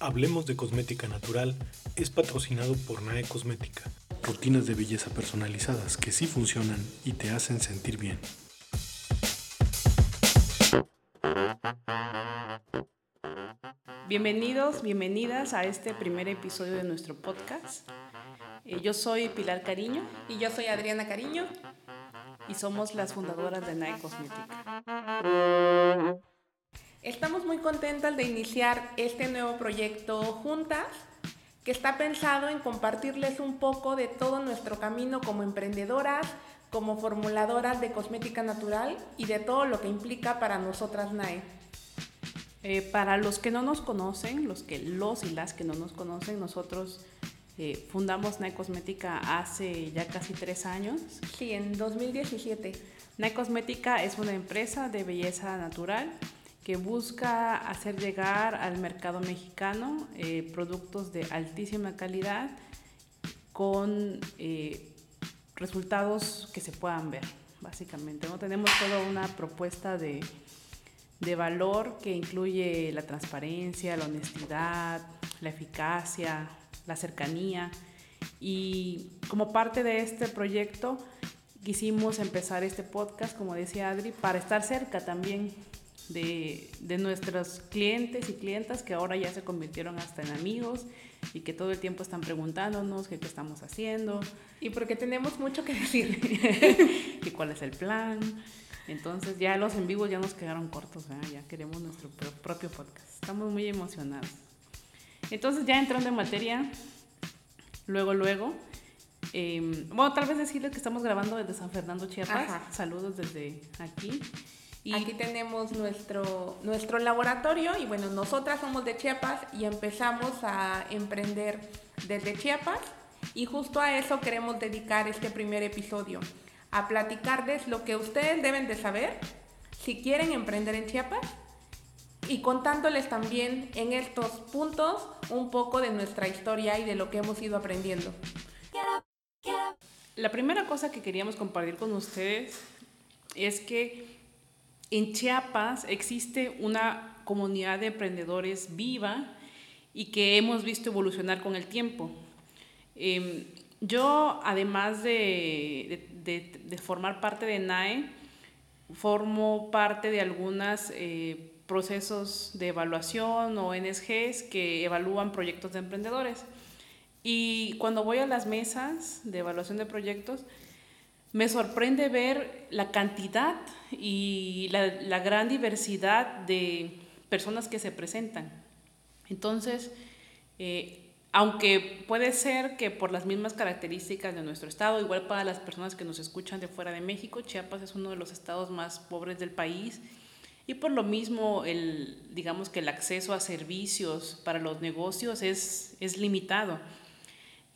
Hablemos de Cosmética Natural es patrocinado por NAE Cosmética. Rutinas de belleza personalizadas que sí funcionan y te hacen sentir bien. Bienvenidos, bienvenidas a este primer episodio de nuestro podcast. Eh, yo soy Pilar Cariño Y yo soy Adriana Cariño. y somos las fundadoras de NAE Cosmética. Estamos muy contentas de iniciar este nuevo proyecto juntas, que está pensado en compartirles un poco de todo nuestro camino como emprendedoras, como formuladoras de cosmética natural y de todo lo que implica para nosotras NAE. Eh, para los que no nos conocen, los que los y las que no nos conocen, nosotros eh, fundamos NAE Cosmética hace ya casi tres años. Sí, en 2017. NAE Cosmética es una empresa de belleza natural que busca hacer llegar al mercado mexicano eh, productos de altísima calidad con eh, resultados que se puedan ver, básicamente. ¿no? Tenemos toda una propuesta de, de valor que incluye la transparencia, la honestidad, la eficacia, la cercanía. Y como parte de este proyecto quisimos empezar este podcast, como decía Adri, para estar cerca también de, de, nuestros clientes y clientas que ahora ya se convirtieron hasta en amigos y que todo el tiempo están preguntándonos qué, qué estamos haciendo. Y porque tenemos mucho que decir. y cuál es el plan. Entonces ya los en vivo ya nos quedaron cortos, ¿verdad? ya queremos nuestro propio podcast. Estamos muy emocionados. Entonces ya entrando en materia, luego, luego, eh, bueno, tal vez decirles que estamos grabando desde San Fernando, Chiapas. Ajá. Saludos desde aquí. Y aquí tenemos nuestro, nuestro laboratorio y bueno, nosotras somos de Chiapas y empezamos a emprender desde Chiapas y justo a eso queremos dedicar este primer episodio, a platicarles lo que ustedes deben de saber si quieren emprender en Chiapas y contándoles también en estos puntos un poco de nuestra historia y de lo que hemos ido aprendiendo. La primera cosa que queríamos compartir con ustedes es que en Chiapas existe una comunidad de emprendedores viva y que hemos visto evolucionar con el tiempo. Eh, yo, además de, de, de, formar parte de NAE, formo parte de algunos eh, procesos de evaluación o NSGs que evalúan proyectos de emprendedores. Y cuando voy a las mesas de evaluación de proyectos, me sorprende ver la cantidad y la, gran diversidad de personas que se presentan. Entonces, eh, aunque puede ser que por las mismas características de nuestro estado, igual para las personas que nos escuchan de fuera de México, Chiapas es uno de los estados más pobres del país y por lo mismo, el, digamos que el acceso a servicios para los negocios es, es limitado.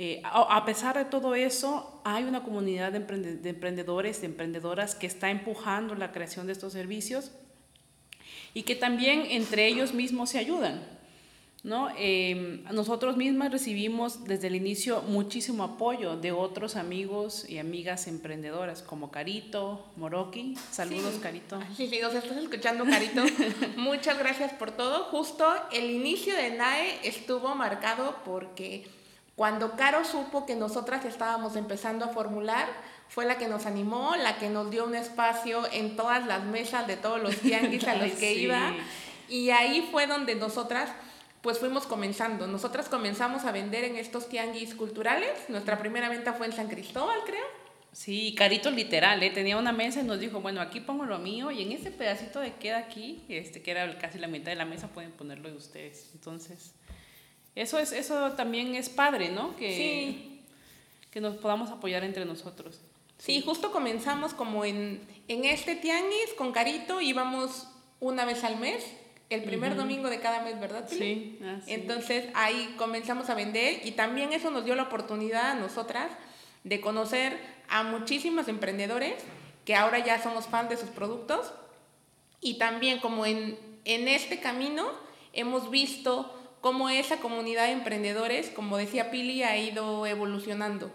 Eh, a, a, pesar de todo eso, hay una comunidad de, emprende, de, emprendedores, de emprendedoras que está empujando la creación de estos servicios y que también entre ellos mismos se ayudan. ¿no? Eh, nosotros mismas recibimos desde el inicio muchísimo apoyo de otros amigos y amigas emprendedoras como Carito, Moroki. Saludos, sí. Carito. Sí, sí, nos estás escuchando, Carito. Muchas gracias por todo. Justo el inicio de NAE estuvo marcado porque cuando Caro supo que nosotras estábamos empezando a formular, fue la que nos animó, la que nos dio un espacio en todas las mesas de todos los tianguis a los que sí. iba. Y ahí fue donde nosotras pues fuimos comenzando. Nosotras comenzamos a vender en estos tianguis culturales. Nuestra primera venta fue en San Cristóbal, creo. Sí, Carito literal, ¿eh? tenía una mesa y nos dijo, bueno, aquí pongo lo mío y en ese pedacito de queda aquí, este, que era casi la mitad de la mesa, pueden ponerlo de ustedes. Entonces, eso, es, eso también es padre, ¿no? Que, sí. que nos podamos apoyar entre nosotros. Sí, sí justo comenzamos como en, en este tianguis con Carito, íbamos una vez al mes el primer uh -huh. domingo de cada mes, ¿verdad? Pili? Sí, ah, sí. Entonces ahí comenzamos a vender y también eso nos dio la oportunidad a nosotras de conocer a muchísimos emprendedores que ahora ya somos fans de sus productos y también como en, en este camino hemos visto cómo esa comunidad de emprendedores, como decía Pili, ha ido evolucionando.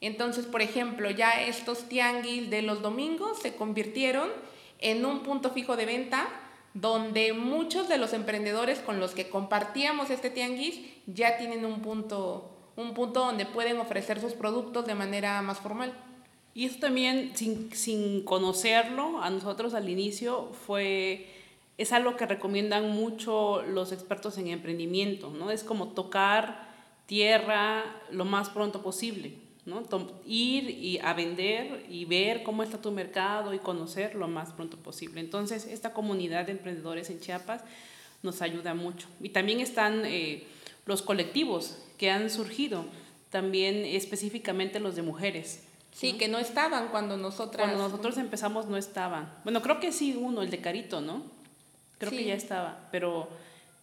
Entonces, por ejemplo, ya estos tianguis de los domingos se convirtieron en un punto fijo de venta donde muchos de los emprendedores con los que compartíamos este tianguis ya tienen un punto, un punto donde pueden ofrecer sus productos de manera más formal. Y eso también, sin, sin conocerlo, a nosotros al inicio fue, es algo que recomiendan mucho los expertos en emprendimiento, ¿no? Es como tocar tierra lo más pronto posible, ¿no? Ir y a vender y ver cómo está tu mercado y conocer lo más pronto posible. Entonces, esta comunidad de emprendedores en Chiapas nos ayuda mucho. Y también están eh, los colectivos que han surgido, también específicamente los de mujeres Sí, que no estaban cuando nosotras... Cuando nosotros empezamos no estaban. Bueno, creo que sí uno, el de Carito, ¿no? Creo que ya estaba, pero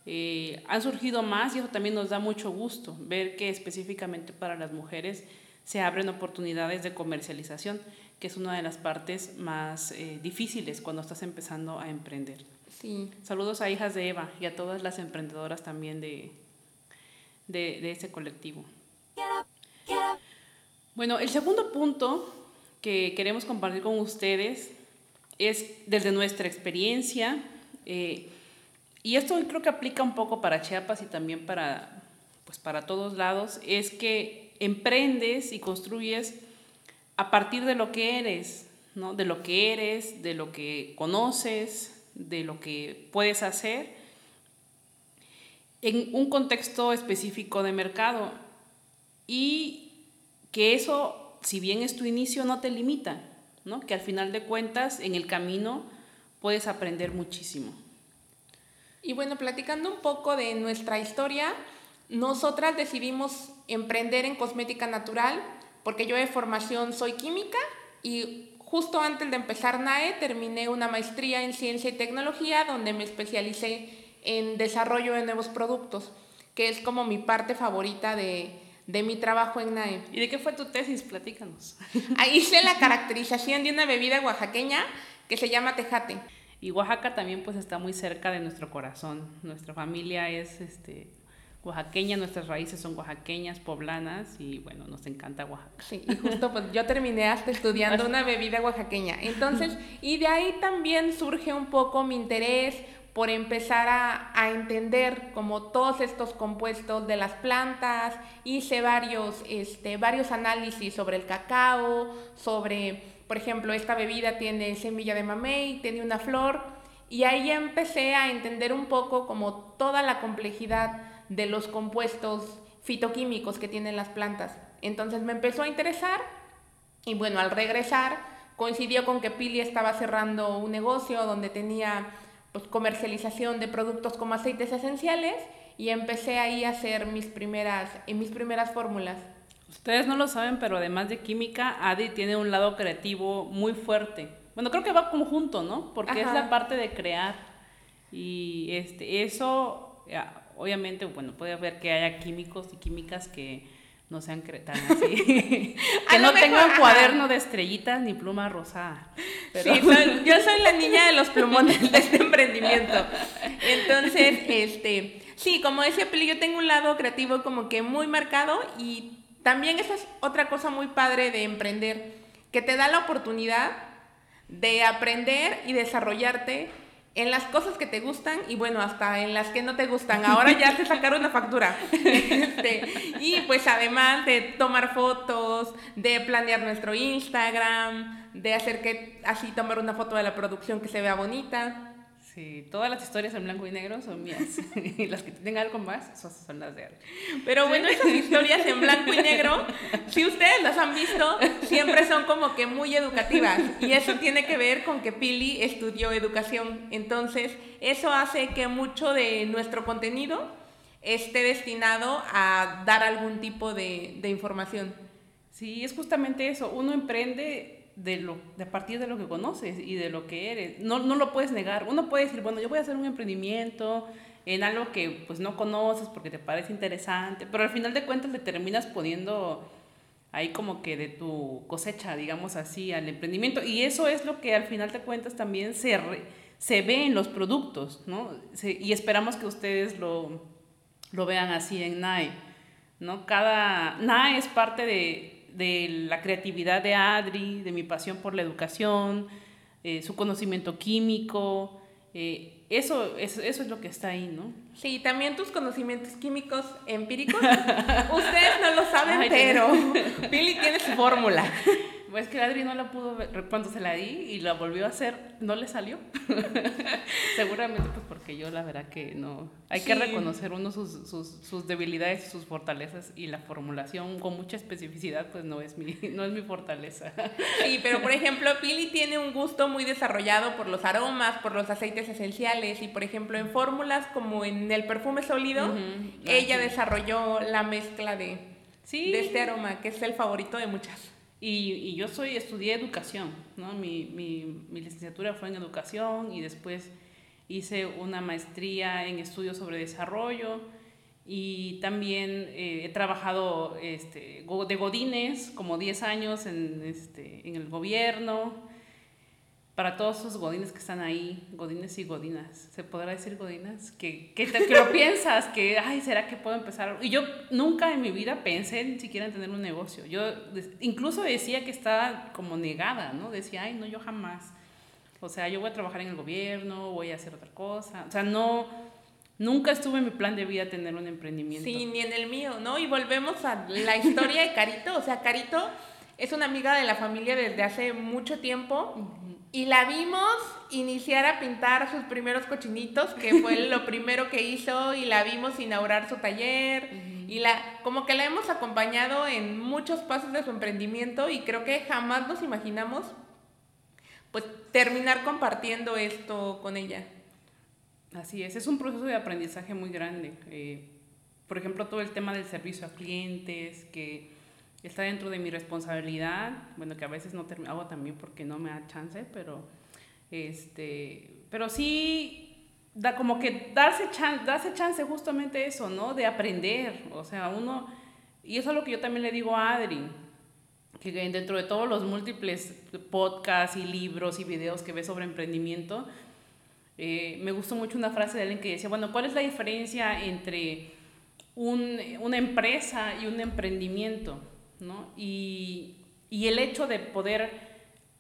eh, han surgido más y eso también nos da mucho gusto, ver que específicamente para las mujeres se abren oportunidades de comercialización, que es una de las partes más eh, difíciles cuando estás empezando a emprender. Sí. Saludos a hijas de Eva y a todas las emprendedoras también de, de, de ese colectivo. Bueno, el segundo punto que queremos compartir con ustedes es desde nuestra experiencia, eh, y esto creo que aplica un poco para Chiapas y también para, pues para todos lados, es que emprendes y construyes a partir de lo que eres, ¿no? de lo que eres, de lo que conoces, de lo que puedes hacer, en un contexto específico de mercado. Y que eso, si bien es tu inicio, no te limita, ¿no? Que al final de cuentas, en el camino, puedes aprender muchísimo. Y bueno, platicando un poco de nuestra historia, nosotras decidimos emprender en cosmética natural porque yo de formación soy química y justo antes de empezar NAE terminé una maestría en ciencia y tecnología donde me especialicé en desarrollo de nuevos productos, que es como mi parte favorita de, de mi trabajo en NAE. ¿Y de qué fue tu tesis? Platícanos. Ahí hice la caracterización de una bebida oaxaqueña que se llama tejate. Y Oaxaca también pues está muy cerca de nuestro corazón. Nuestra familia es este, oaxaqueña, nuestras raíces son oaxaqueñas, poblanas y bueno, nos encanta Oaxaca. Sí, y justo pues yo terminé hasta estudiando una bebida oaxaqueña. Entonces, y de ahí también surge un poco mi interés por empezar a, entender como todos estos compuestos de las plantas, hice varios, este, varios análisis sobre el cacao, sobre, por ejemplo, esta bebida tiene semilla de mamey, tiene una flor, y ahí empecé a entender un poco como toda la complejidad de los compuestos fitoquímicos que tienen las plantas. Entonces me empezó a interesar y bueno, al regresar coincidió con que Pili estaba cerrando un negocio donde tenía pues, comercialización de productos como aceites esenciales y empecé ahí a hacer mis primeras, mis primeras fórmulas. Ustedes no lo saben, pero además de química, Adi tiene un lado creativo muy fuerte. Bueno, creo que va conjunto, ¿no? Porque es la parte de crear. Y este, eso, obviamente, bueno, puede haber que haya químicos y químicas que no sean tan así. que no tengan cuaderno de estrellitas ni pluma rosada. Sí, yo soy la niña de los plumones de este emprendimiento. Entonces, este, sí, como decía Pili, yo tengo un lado creativo como que muy marcado y también esa es otra cosa muy padre de emprender, que te da la oportunidad de aprender y desarrollarte en las cosas que te gustan y bueno, hasta en las que no te gustan. Ahora ya te sacaron una factura. Este, y pues además de tomar fotos, de planear nuestro Instagram, de hacer que así tomar una foto de la producción que se vea bonita. Sí, todas las historias en blanco y negro son mías. y las que tienen algo más, esas son las de él. Pero bueno, esas historias en blanco y negro, si ustedes las han visto, siempre son como que muy educativas. Y eso tiene que ver con que Pili estudió educación. Entonces, eso hace que mucho de nuestro contenido esté destinado a dar algún tipo de, de información. Sí, es justamente eso. Uno emprende de, lo, de a partir de lo que conoces y de lo que eres. No, no lo puedes negar. Uno puede decir, bueno, yo voy a hacer un emprendimiento en algo que pues no conoces porque te parece interesante, pero al final de cuentas le terminas poniendo ahí como que de tu cosecha, digamos así, al emprendimiento. Y eso es lo que al final de cuentas también se, se ve en los productos, ¿no? y esperamos que ustedes lo, lo vean así en NAE, ¿no? Cada, NAE es parte de de la creatividad de Adri, de mi pasión por la educación, eh, su conocimiento químico, eh, eso, eso, eso es lo que está ahí, ¿no? Sí, también tus conocimientos químicos empíricos, ustedes no lo saben, pero Billy tiene su fórmula. Pues que Adri no la pudo ver cuando se la di y la volvió a hacer, no le salió. Seguramente pues porque yo la verdad que no. Hay que reconocer uno sus, sus, sus, debilidades y sus fortalezas y la formulación con mucha especificidad pues no es mi, no es mi fortaleza. Sí, pero por ejemplo Pili tiene un gusto muy desarrollado por los aromas, por los aceites esenciales y por ejemplo en fórmulas como en el perfume sólido, ella desarrolló la mezcla de, de este aroma que es el favorito de muchas. Y, yo soy, estudié educación, ¿no? Mi, mi, mi, licenciatura fue en educación y después hice una maestría en estudios sobre desarrollo y también eh, he trabajado este, de godines como 10 años en, este, en el gobierno, para todos esos godines que están ahí, godines y godinas, ¿se podrá decir godinas? Que, que, que lo piensas, que, ay, ¿será que puedo empezar? Y yo nunca en mi vida pensé ni siquiera en tener un negocio. Yo incluso decía que estaba como negada, ¿no? Decía, ay, no, yo jamás. O sea, yo voy a trabajar en el gobierno, voy a hacer otra cosa. O sea, no, nunca estuve en mi plan de vida tener un emprendimiento. Sí, ni en el mío, ¿no? Y volvemos a la historia de Carito. O sea, Carito es una amiga de la familia desde hace mucho tiempo. Y la vimos iniciar a pintar sus primeros cochinitos, que fue lo primero que hizo, y la vimos inaugurar su taller, y la, como que la hemos acompañado en muchos pasos de su emprendimiento, y creo que jamás nos imaginamos, pues, terminar compartiendo esto con ella. Así es, es un proceso de aprendizaje muy grande. Eh, por ejemplo, todo el tema del servicio a clientes, que está dentro de mi responsabilidad, bueno, que a veces no hago también porque no me da chance, pero, este, pero sí, da como que darse, chance, darse chance justamente eso, ¿no? De aprender, o sea, uno, y eso es lo que yo también le digo a Adri, que dentro de todos los múltiples podcasts y libros y videos que ve sobre emprendimiento, eh, me gustó mucho una frase de alguien que decía, bueno, ¿cuál es la diferencia entre un, una empresa y un emprendimiento? ¿No? Y, y el hecho de poder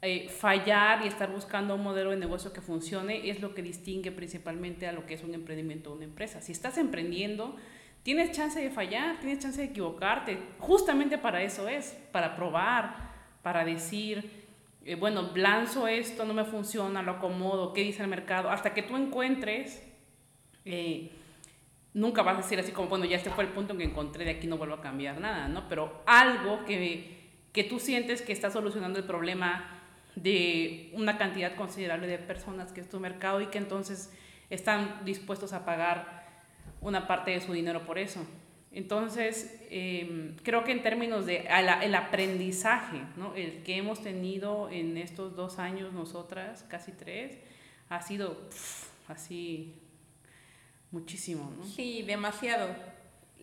eh, fallar y estar buscando un modelo de negocio que funcione es lo que distingue principalmente a lo que es un emprendimiento o una empresa. Si estás emprendiendo, tienes chance de fallar, tienes chance de equivocarte. Justamente para eso es, para probar, para decir, eh, bueno, lanzo esto, no me funciona, lo acomodo, ¿qué dice el mercado? Hasta que tú encuentres... Eh, nunca vas a decir así como, bueno, ya este fue el punto en que encontré, de aquí no vuelvo a cambiar nada, ¿no? Pero algo que, que tú sientes que está solucionando el problema de una cantidad considerable de personas que es tu mercado y que entonces están dispuestos a pagar una parte de su dinero por eso. Entonces, em, creo que en términos de el aprendizaje, ¿no? el que hemos tenido en estos dos años nosotras, casi tres, ha sido así muchísimo, ¿no? Sí, demasiado.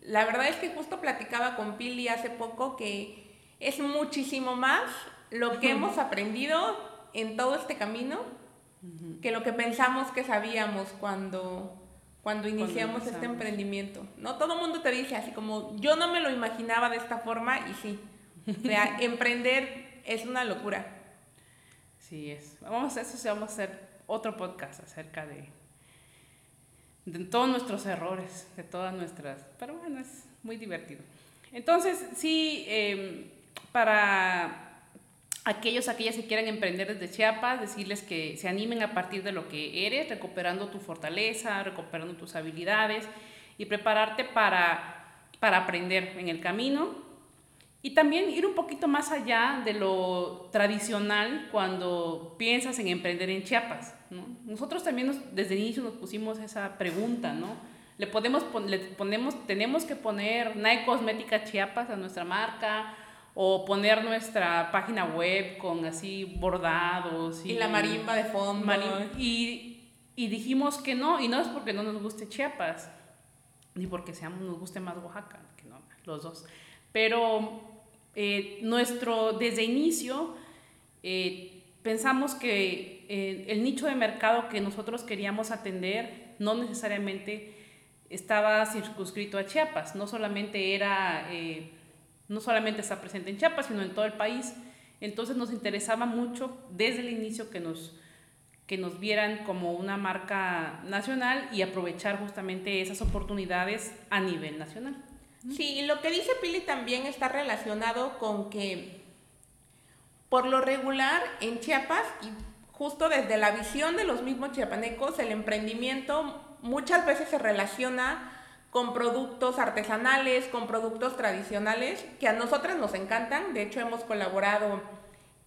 La verdad es que justo platicaba con Pili hace poco que es muchísimo más lo que hemos aprendido en todo este camino que lo que pensamos que sabíamos cuando, cuando iniciamos este emprendimiento. No todo el mundo te dice así como yo no me lo imaginaba de esta forma y sí. O sea, emprender es una locura. Sí, es. Vamos a eso, vamos a hacer otro podcast acerca de de todos nuestros errores, de todas nuestras... Pero bueno, es muy divertido. Entonces, sí, em, para aquellos, aquellas que quieran emprender desde Chiapas, decirles que se animen a partir de lo que eres, recuperando tu fortaleza, recuperando tus habilidades y prepararte para, para aprender en el camino y también ir un poquito más allá de lo tradicional cuando piensas en emprender en Chiapas. ¿No? Nosotros también desde el inicio nos pusimos esa pregunta, ¿no? Le, podemos, le ponemos, tenemos que poner Nike Cosmética Chiapas a nuestra marca o poner nuestra página web con así bordados. Y, la marimba de fondo. y, y dijimos que no, y no es porque no nos guste Chiapas, ni porque seamos, nos guste más Oaxaca, que no, los dos. Pero eh, nuestro, desde inicio, eh, pensamos que eh, el nicho de mercado que nosotros queríamos atender no necesariamente estaba circunscrito a Chiapas, no solamente era, no solamente está presente en Chiapas, sino en todo el país. Entonces nos interesaba mucho desde el inicio que nos que nos vieran como una marca nacional y aprovechar justamente esas oportunidades a nivel nacional. Sí, lo que dice Pili también está relacionado con que por lo regular en Chiapas y justo desde la visión de los mismos chiapanecos, el emprendimiento muchas veces se relaciona con productos artesanales, con productos tradicionales, que a nosotras nos encantan. De hecho, hemos colaborado,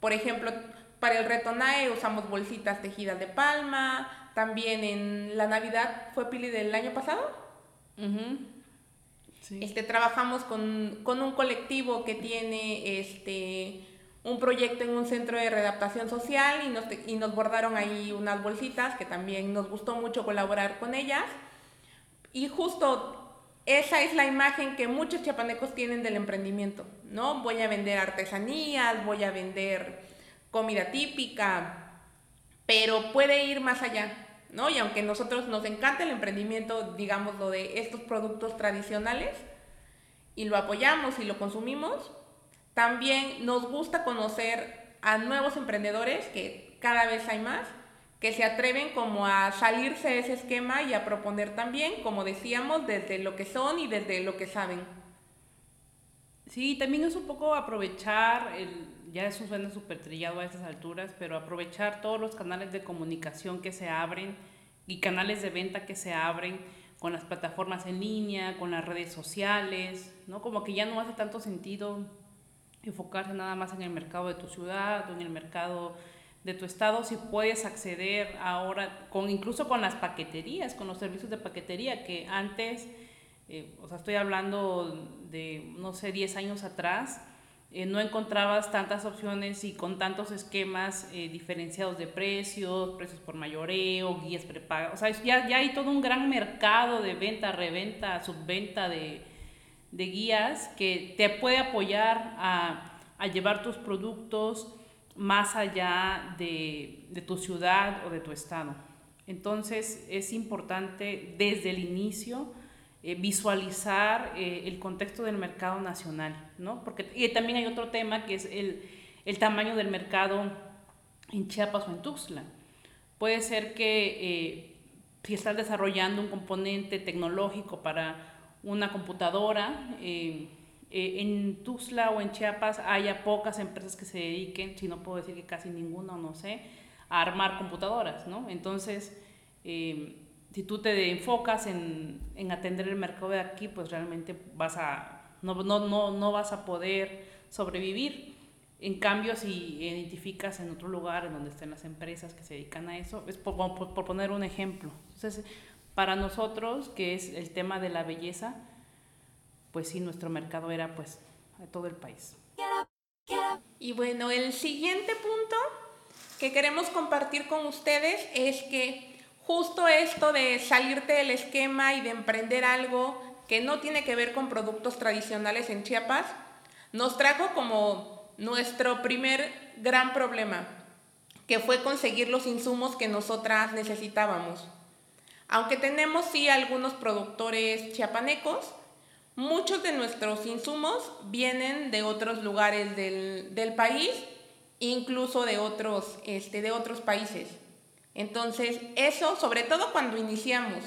por ejemplo, para el reto NAE usamos bolsitas tejidas de palma. También en la Navidad, ¿fue Pili del año pasado? este, trabajamos con, con, un colectivo que tiene este, un proyecto en un centro de readaptación social y nos, y nos bordaron ahí unas bolsitas que también nos gustó mucho colaborar con ellas. Y justo esa es la imagen que muchos chiapanecos tienen del emprendimiento, ¿no? Voy a vender artesanías, voy a vender comida típica, pero puede ir más allá, ¿no? Y aunque a nosotros nos encanta el emprendimiento, digamos, lo de estos productos tradicionales, y lo apoyamos y lo consumimos, también nos gusta conocer a nuevos emprendedores, que cada vez hay más, que se atreven como a salirse de ese esquema y a proponer también, como decíamos, desde lo que son y desde lo que saben. Sí, también es un poco aprovechar, el, ya eso suena súper trillado a estas alturas, pero aprovechar todos los canales de comunicación que se abren y canales de venta que se abren con las plataformas en línea, con las redes sociales, ¿no? Como que ya no hace tanto sentido enfocarse nada más en el mercado de tu ciudad o en el mercado de tu estado, si puedes acceder ahora, con, incluso con las paqueterías, con los servicios de paquetería, que antes, eh, o sea, estoy hablando de, no sé, 10 años atrás, eh, no encontrabas tantas opciones y con tantos esquemas eh, diferenciados de precios, precios por mayoreo, guías prepagas. O sea, ya, ya hay todo un gran mercado de venta, reventa, subventa de, de guías que te puede apoyar a, a llevar tus productos más allá de, de, tu ciudad o de tu estado. Entonces es importante desde el inicio eh, visualizar eh, el contexto del mercado nacional, ¿no? Porque y también hay otro tema que es el, el, tamaño del mercado en Chiapas o en Tuxtla. Puede ser que eh, si estás desarrollando un componente tecnológico para una computadora, en Tuxtla o en Chiapas haya pocas empresas que se dediquen, si no puedo decir que casi ninguna, no sé, a armar computadoras, ¿no? Entonces, si tú te enfocas en, en, atender el mercado de aquí, pues realmente vas a, no, no, no, no vas a poder sobrevivir. En cambio, si identificas en otro lugar en donde estén las empresas que se dedican a eso, es por, por, por, poner un ejemplo. Entonces, para nosotros, que es el tema de la belleza, pues sí, nuestro mercado era pues todo el país. Y bueno, el siguiente punto que queremos compartir con ustedes es que justo esto de salirte del esquema y de emprender algo que no tiene que ver con productos tradicionales en Chiapas, nos trajo como nuestro primer gran problema, que fue conseguir los insumos que nosotras necesitábamos. Aunque tenemos sí algunos productores chiapanecos, muchos de nuestros insumos vienen de otros lugares del, del país, incluso de otros, este, de otros países. Entonces, eso, sobre todo cuando iniciamos.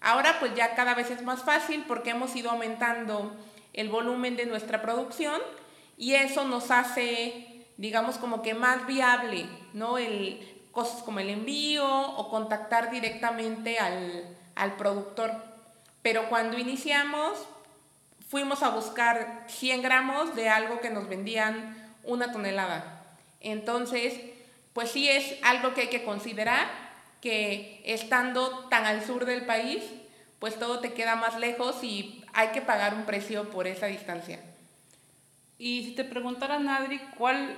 Ahora pues ya cada vez es más fácil porque hemos ido aumentando el volumen de nuestra producción y eso nos hace, digamos, como que más viable, ¿no? El, cosas como el envío o contactar directamente al, al productor. Pero cuando iniciamos, fuimos a buscar 100 gramos de algo que nos vendían una tonelada. Entonces, pues sí es algo que hay que considerar, que estando tan al sur del país, pues todo te queda más lejos y hay que pagar un precio por esa distancia. Y si te preguntaran, Adri, ¿cuál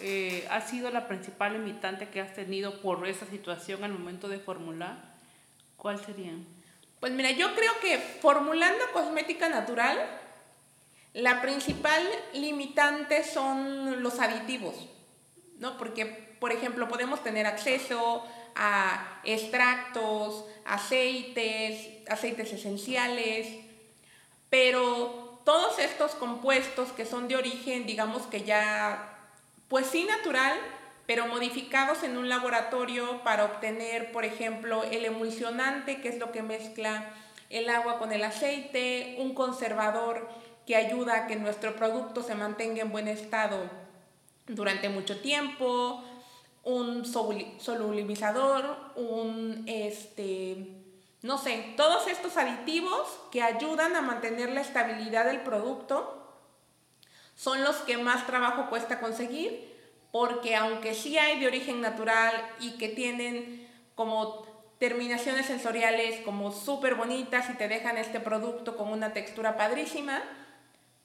eh, ha sido la principal limitante que has tenido por esa situación al momento de formular? ¿Cuál sería? Pues mira, yo creo que formulando cosmética natural, la principal limitante son los aditivos, ¿no? Porque por ejemplo, podemos tener acceso a extractos, aceites, aceites esenciales, pero todos estos compuestos que son de origen, digamos que ya, pues sí natural, pero modificados en un laboratorio para obtener, por ejemplo, el emulsionante, que es lo que mezcla el agua con el aceite, un conservador que ayuda a que nuestro producto se mantenga en buen estado durante mucho tiempo, un solubilizador, un este no sé, todos estos aditivos que ayudan a mantener la estabilidad del producto son los que más trabajo cuesta conseguir, porque aunque sí hay de origen natural y que tienen como terminaciones sensoriales como súper bonitas y te dejan este producto con una textura padrísima,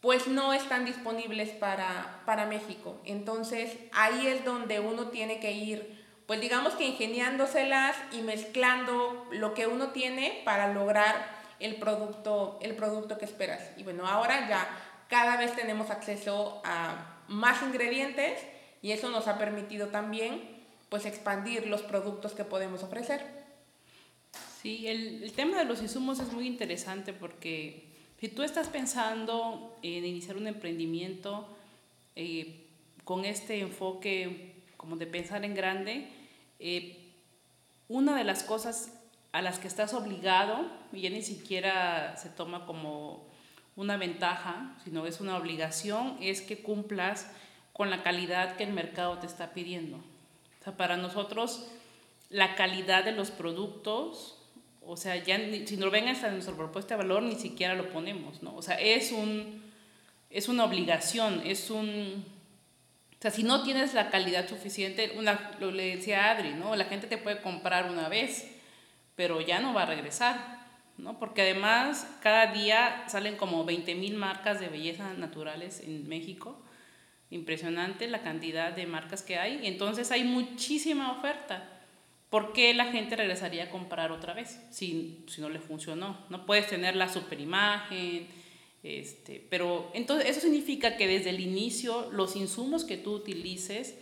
pues no están disponibles para, para México. Entonces ahí es donde uno tiene que ir, pues digamos que ingeniándoselas y mezclando lo que uno tiene para lograr el producto, el producto que esperas. Y bueno, ahora ya cada vez tenemos acceso a más ingredientes y eso nos ha permitido también pues expandir los productos que podemos ofrecer. Sí, el, el tema de los insumos es muy interesante porque si tú estás pensando en iniciar un emprendimiento eh, con este enfoque como de pensar en grande, eh, una de las cosas a las que estás obligado, y ya ni siquiera se toma como una ventaja, sino es una obligación, es que cumplas con la calidad que el mercado te está pidiendo. O sea, para nosotros la calidad de los productos o sea, ya si no ven hasta nuestra propuesta de valor, ni siquiera lo ponemos, ¿no? O sea, es, un, es una obligación, es un... O sea, si no tienes la calidad suficiente, una, lo le decía Adri, ¿no? La gente te puede comprar una vez, pero ya no va a regresar, ¿no? Porque además cada día salen como 20 mil marcas de belleza naturales en México. Impresionante la cantidad de marcas que hay. Entonces hay muchísima oferta. ¿por qué la gente regresaría a comprar otra vez si, si no le funcionó? No puedes tener la superimagen, este, pero entonces eso significa que desde el inicio los insumos que tú utilices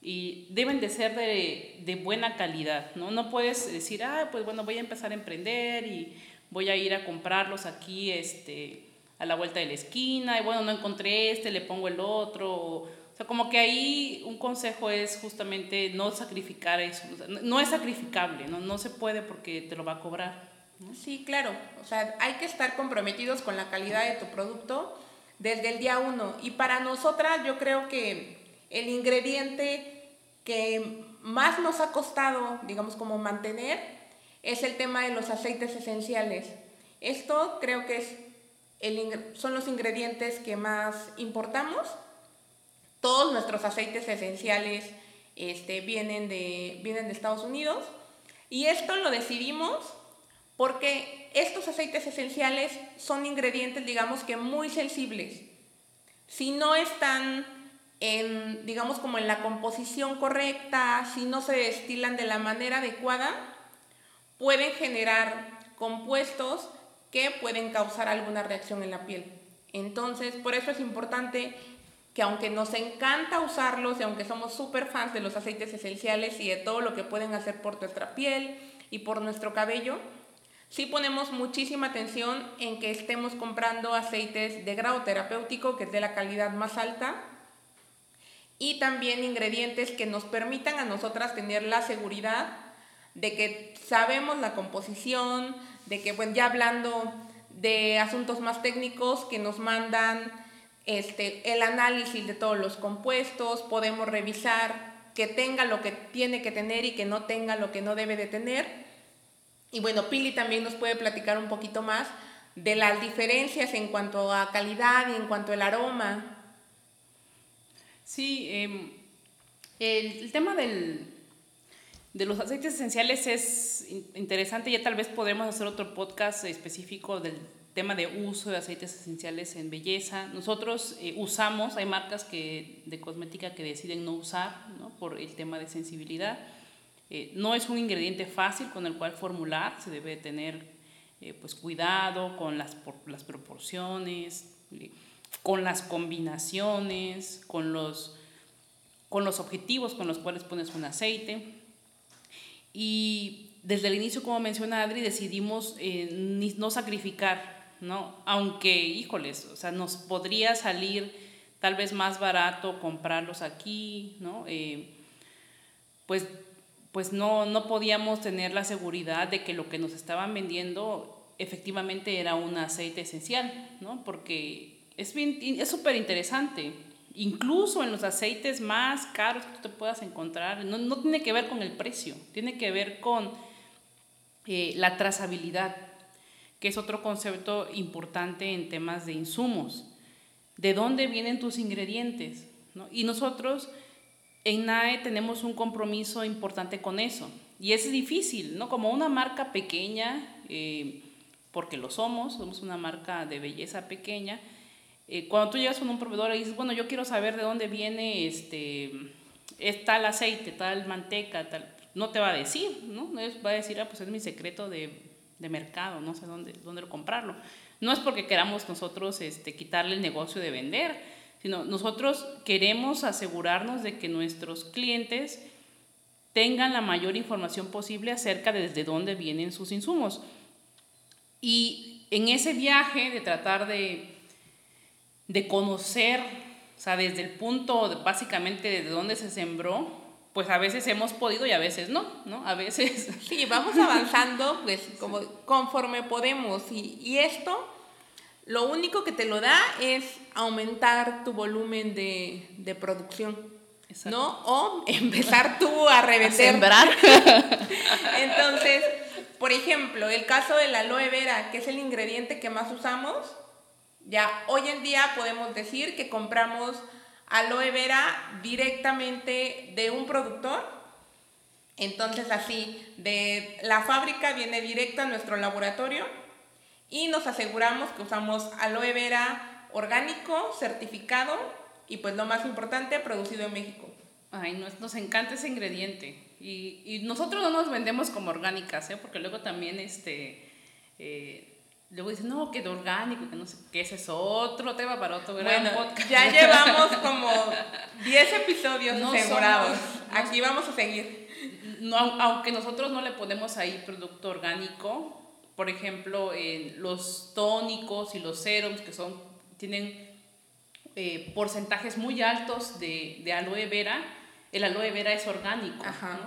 y deben de ser de, de, buena calidad, ¿no? No puedes decir, ah, pues bueno, voy a empezar a emprender y voy a ir a comprarlos aquí este, a la vuelta de la esquina y bueno, no encontré este, le pongo el otro sea, como que ahí un consejo es justamente no sacrificar eso. no es sacrificable, ¿no? no se puede porque te lo va a cobrar. Sí, claro. O sea, hay que estar comprometidos con la calidad de tu producto desde el día uno. Y para nosotras yo creo que el ingrediente que más nos ha costado, digamos, como mantener, es el tema de los aceites esenciales. Esto creo que es son los ingredientes que más importamos todos nuestros aceites esenciales este, vienen, de, vienen de Estados Unidos. Y esto lo decidimos porque estos aceites esenciales son ingredientes, digamos que muy sensibles. Si no están en, digamos, como en la composición correcta, si no se destilan de la manera adecuada, pueden generar compuestos que pueden causar alguna reacción en la piel. Entonces, por eso es importante que aunque nos encanta usarlos y aunque somos súper fans de los aceites esenciales y de todo lo que pueden hacer por nuestra piel y por nuestro cabello, sí ponemos muchísima atención en que estemos comprando aceites de grado terapéutico, que es de la calidad más alta, y también ingredientes que nos permitan a nosotras tener la seguridad de que sabemos la composición, de que, bueno, ya hablando de asuntos más técnicos, que nos mandan este, el análisis de todos los compuestos, podemos revisar que tenga lo que tiene que tener y que no tenga lo que no debe de tener. Y bueno, Pili también nos puede platicar un poquito más de las diferencias en cuanto a calidad y en cuanto al aroma. Sí, em, el, tema del, de los aceites esenciales es interesante, ya tal vez podemos hacer otro podcast específico del tema de uso de aceites esenciales en belleza. Nosotros eh, usamos, hay marcas que, de cosmética que deciden no usar ¿no? por el tema de sensibilidad. Eh, no es un ingrediente fácil con el cual formular, se debe tener eh, pues cuidado con las, las proporciones, con las combinaciones, con los, con los objetivos con los cuales pones un aceite. Y desde el inicio, como menciona Adri, decidimos no sacrificar ¿no? Aunque, híjoles, o sea, nos podría salir tal vez más barato comprarlos aquí, ¿no? Eh, pues, pues no, no podíamos tener la seguridad de que lo que nos estaban vendiendo efectivamente era un aceite esencial, ¿no? Porque es súper interesante. Incluso en los aceites más caros que tú te puedas encontrar, no, no tiene que ver con el precio, tiene que ver con eh, la trazabilidad, que es otro concepto importante en temas de insumos. ¿De dónde vienen tus ingredientes? ¿no? Y nosotros en NAE tenemos un compromiso importante con eso. Y es difícil, ¿no? Como una marca pequeña, eh, porque lo somos, somos una marca de belleza pequeña. Eh, cuando tú llegas con un proveedor y dices, bueno, yo quiero saber de dónde viene este, es tal aceite, tal manteca, tal, no te va a decir, ¿no? Va a decir, ah, pues es mi secreto de, de mercado, no sé dónde, dónde comprarlo. No es porque queramos nosotros este, quitarle el negocio de vender, sino nosotros queremos asegurarnos de que nuestros clientes tengan la mayor información posible acerca de desde dónde vienen sus insumos. Y en ese viaje de tratar de, de conocer, o sea, desde el punto básicamente de dónde se sembró, pues a veces hemos podido y a veces no, ¿no? A veces... Sí, vamos avanzando pues como conforme podemos y, y esto lo único que te lo da es aumentar tu volumen de, de producción. ¿No? O empezar tú a revender. sembrar. Entonces, por ejemplo, el caso de la aloe vera, que es el ingrediente que más usamos, ya hoy en día podemos decir que compramos aloe vera directamente de un productor. Entonces así, de la fábrica viene directo a nuestro laboratorio y nos aseguramos que usamos aloe vera orgánico, certificado y pues lo más importante, producido en México. Ay, nos, nos encanta ese ingrediente. Y, y, nosotros no nos vendemos como orgánicas, ¿eh? porque luego también este, eh, luego dicen, no, que de orgánico, que no sé qué, ese es otro tema para otro bueno, podcast. Ya llevamos como 10 episodios no asegurados. Aquí vamos a seguir. No, aunque nosotros no le ponemos ahí producto orgánico, por ejemplo, los tónicos y los serums, que son, tienen eh, porcentajes muy altos de, de aloe vera, el aloe vera es orgánico.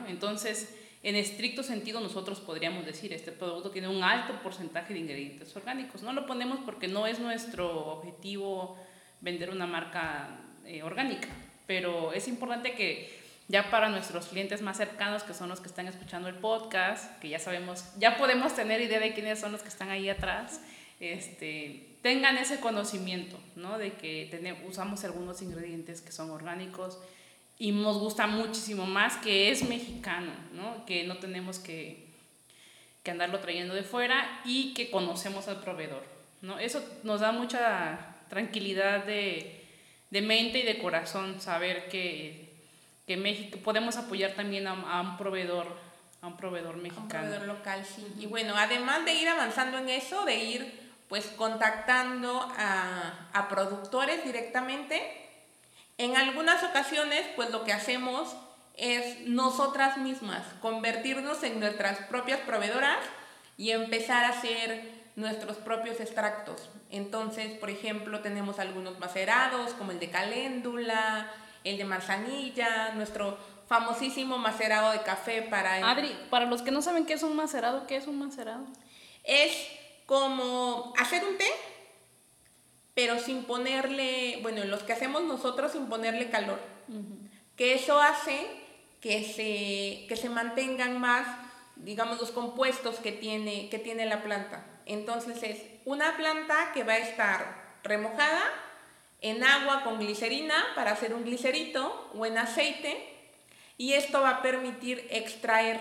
Entonces, en estricto sentido, nosotros podríamos decir, este producto tiene un alto porcentaje de ingredientes orgánicos. No lo ponemos porque no es nuestro objetivo vender una marca eh, orgánica, pero es importante que ya para nuestros clientes más cercanos, que son los que están escuchando el podcast, que ya sabemos, ya podemos tener idea de quiénes son los que están ahí atrás, este, tengan ese conocimiento, ¿no? De que tenemos, usamos algunos ingredientes que son orgánicos y nos gusta muchísimo más que es mexicano, ¿no? que no tenemos que, que, andarlo trayendo de fuera y que conocemos al proveedor. ¿no? Eso nos da mucha tranquilidad de, de mente y de corazón saber que, que México podemos apoyar también a, a, un proveedor a un proveedor mexicano. Un proveedor local, sí. Y bueno, además de ir avanzando en eso, de ir pues contactando a, a productores directamente, en algunas ocasiones, pues lo que hacemos es nosotras mismas convertirnos en nuestras propias proveedoras y empezar a hacer nuestros propios extractos. Entonces, por ejemplo, tenemos algunos macerados como el de caléndula, el de manzanilla, nuestro famosísimo macerado de café para... Adri, para los que no saben qué es un macerado, ¿qué es un macerado? Es como hacer un té, pero sin ponerle, bueno, los que hacemos nosotros sin ponerle calor. Que eso hace que se, que se mantengan más, digamos, los compuestos que tiene, que tiene la planta. Entonces es una planta que va a estar remojada en agua con glicerina para hacer un glicerito o en aceite y esto va a permitir extraer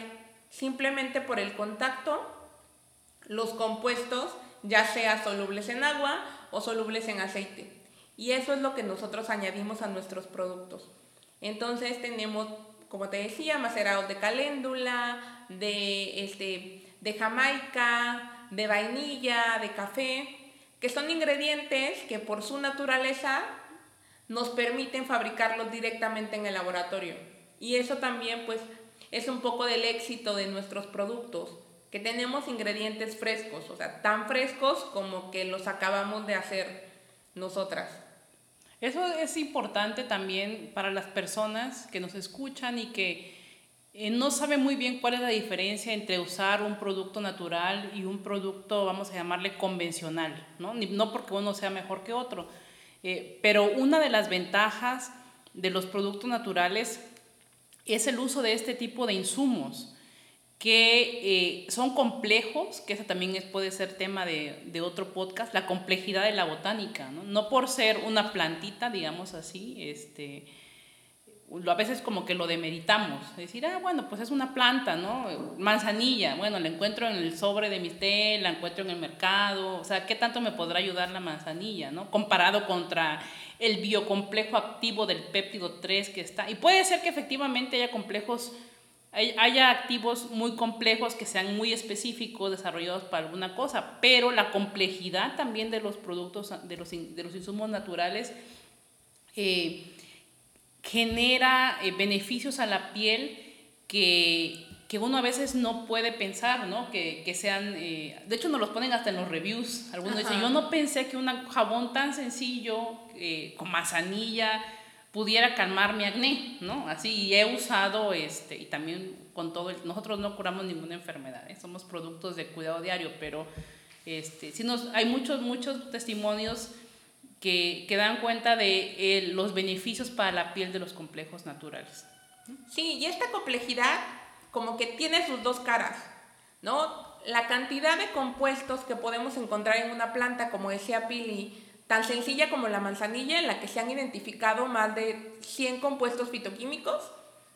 simplemente por el contacto los compuestos ya sea solubles en agua o solubles en aceite. Y eso es lo que nosotros añadimos a nuestros productos. Entonces tenemos, como te decía, macerados de caléndula, de, este, de jamaica, de vainilla, de café, que son ingredientes que por su naturaleza nos permiten fabricarlos directamente en el laboratorio. Y eso también pues es un poco del éxito de nuestros productos que tenemos ingredientes frescos, o sea, tan frescos como que los acabamos de hacer nosotras. Eso es importante también para las personas que nos escuchan y que eh, no sabe muy bien cuál es la diferencia entre usar un producto natural y un producto, vamos a llamarle convencional, no, no porque uno sea mejor que otro, eh, pero una de las ventajas de los productos naturales es el uso de este tipo de insumos que eh, son complejos, que ese también puede ser tema de, de, otro podcast, la complejidad de la botánica, ¿no? no por ser una plantita, digamos así, este, a veces como que lo demeritamos, decir, ah, bueno, pues es una planta, ¿no? Manzanilla, bueno, la encuentro en el sobre de mi té, la encuentro en el mercado, o sea, ¿qué tanto me podrá ayudar la manzanilla, ¿no? Comparado contra el biocomplejo activo del péptido 3 que está, y puede ser que efectivamente haya complejos, haya activos muy complejos que sean muy específicos, desarrollados para alguna cosa, pero la complejidad también de los productos, de los, de los insumos naturales, eh, genera eh, beneficios a la piel que, que, uno a veces no puede pensar, ¿no? Que, que sean, eh, de hecho nos los ponen hasta en los reviews. Algunos dicen, yo no pensé que un jabón tan sencillo, con manzanilla, pudiera calmar mi acné, ¿no? Así, y he usado, este, y también con todo, nosotros no curamos ninguna enfermedad, somos productos de cuidado diario, pero este, sí nos, hay muchos, muchos testimonios que, que dan cuenta de eh, los beneficios para la piel de los complejos naturales. Sí, y esta complejidad como que tiene sus dos caras, ¿no? La cantidad de compuestos que podemos encontrar en una planta, como decía Pili, tan sencilla como la manzanilla, en la que se han identificado más de 100 compuestos fitoquímicos,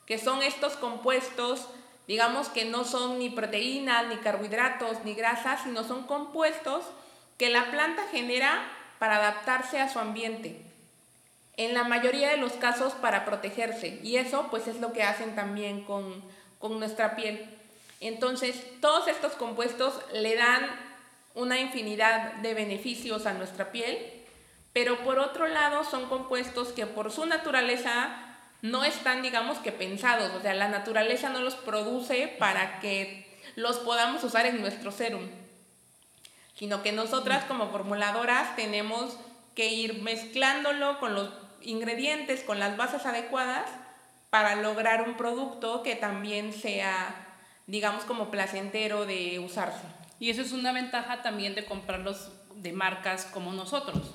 que son estos compuestos, digamos que no son ni proteínas, ni carbohidratos, ni grasas, sino son compuestos que la planta genera para adaptarse a su ambiente. En la mayoría de los casos para protegerse. Y eso pues es lo que hacen también con, con nuestra piel. Entonces, todos estos compuestos le dan una infinidad de beneficios a nuestra piel, pero por otro lado son compuestos que por su naturaleza no están, digamos que pensados, o sea, la naturaleza no los produce para que los podamos usar en nuestro serum sino que nosotras como formuladoras tenemos que ir mezclándolo con los ingredientes, con las bases adecuadas para lograr un producto que también sea, digamos, como placentero de usarse. Y eso es una ventaja también de comprarlos de marcas como nosotros,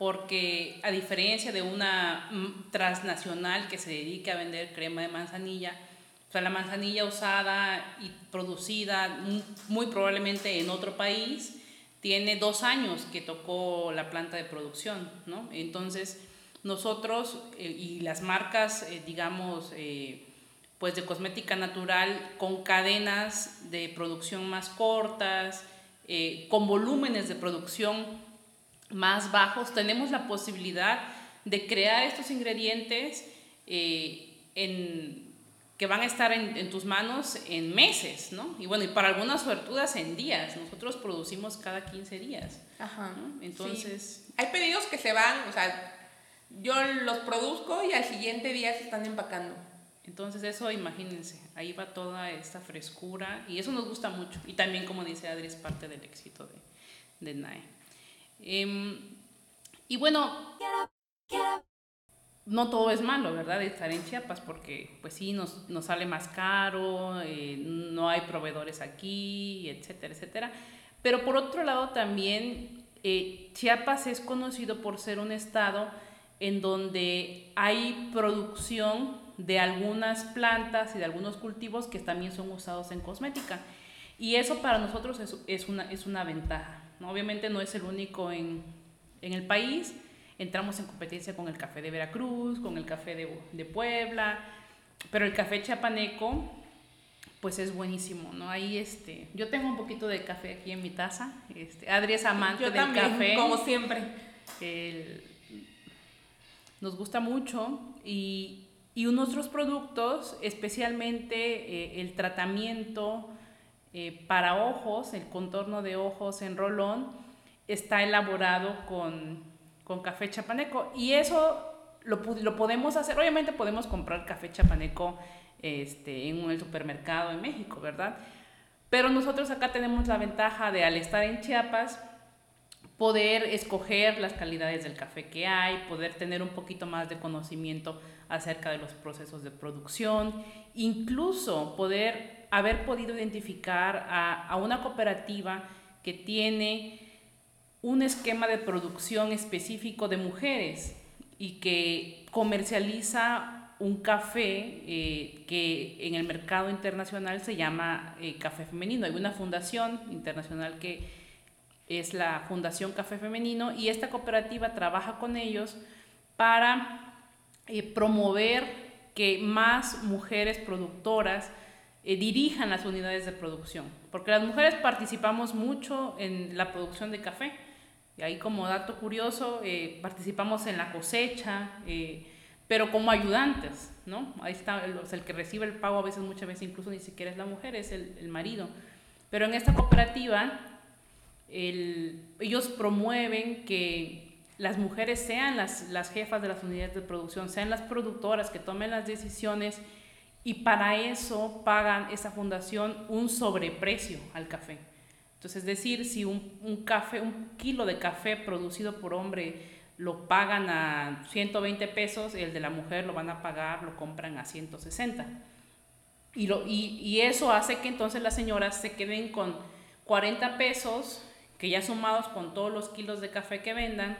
porque a diferencia de una mm, transnacional que se dedique a vender crema de manzanilla, o sea, la manzanilla usada y producida muy probablemente en otro país, tiene dos años que tocó la planta de producción, ¿no? Entonces, nosotros eh, y las marcas, eh, digamos, eh, pues de cosmética natural con cadenas de producción más cortas, con volúmenes de producción más bajos, tenemos la posibilidad de crear estos ingredientes en que van a estar en, tus manos en meses, ¿no? Y bueno, y para algunas suertudas en días. Nosotros producimos cada 15 días. Ajá. Entonces. Hay pedidos que se van, o sea, yo los produzco y al siguiente día se están empacando. Entonces eso, imagínense, ahí va toda esta frescura y eso nos gusta mucho. Y también, como dice Adri, es parte del éxito de, de NAE. Em, y bueno, no todo es malo, ¿verdad? Estar en Chiapas, porque pues sí, nos, nos sale más caro, eh, no hay proveedores aquí, etcétera, etcétera. Pero por otro lado también eh, Chiapas es conocido por ser un estado en donde hay producción de algunas plantas y de algunos cultivos que también son usados en cosmética. Y eso para nosotros es, una, es una ventaja. ¿No? Obviamente no es el único en, en el país, entramos en competencia con el café de Veracruz, con el café de, Puebla, pero el café chapaneco, pues es buenísimo, ¿no? Ahí, este, yo tengo un poquito de café aquí en mi taza, este, Adri es amante yo del también, café. como siempre. nos gusta mucho y, y nuestros productos, especialmente eh, el tratamiento eh, para ojos, el contorno de ojos en rolón, está elaborado con con café chapaneco. Y eso lo, lo, podemos hacer, obviamente podemos comprar café chapaneco este, en un supermercado en México, ¿verdad? Pero nosotros acá tenemos la ventaja de al estar en Chiapas, poder escoger las calidades del café que hay, poder tener un poquito más de conocimiento acerca de los procesos de producción, incluso poder haber podido identificar a, una cooperativa que tiene un esquema de producción específico de mujeres y que comercializa un café eh, que en el mercado internacional se llama eh, café femenino. Hay una fundación internacional que es la Fundación Café Femenino y esta cooperativa trabaja con ellos para eh, promover que más mujeres productoras dirijan las unidades de producción, porque las mujeres participamos mucho en la producción de café y ahí como dato curioso, eh, participamos en la cosecha, eh, pero como ayudantes, ¿no? Ahí está el, el, que recibe el pago a veces, muchas veces incluso ni siquiera es la mujer, es el, el marido. Pero en esta cooperativa, el, ellos promueven que las mujeres sean las, las jefas de las unidades de producción, sean las productoras que tomen las decisiones y para eso pagan esa fundación un sobreprecio al café. Entonces, es decir, si un, un, café, un kilo de café producido por hombre lo pagan a 120 pesos, el de la mujer lo van a pagar, lo compran a 160. Y, lo, y, y eso hace que entonces las señoras se queden con 40 pesos, que ya sumados con todos los kilos de café que vendan,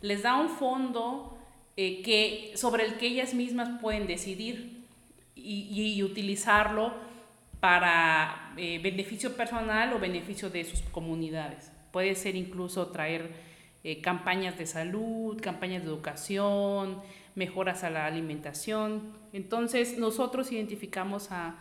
les da un fondo eh, que, sobre el que ellas mismas pueden decidir y, utilizarlo para eh, beneficio personal o beneficio de sus comunidades. Puede ser incluso traer eh, campañas de salud, campañas de educación, mejoras a la alimentación. Entonces nosotros identificamos a,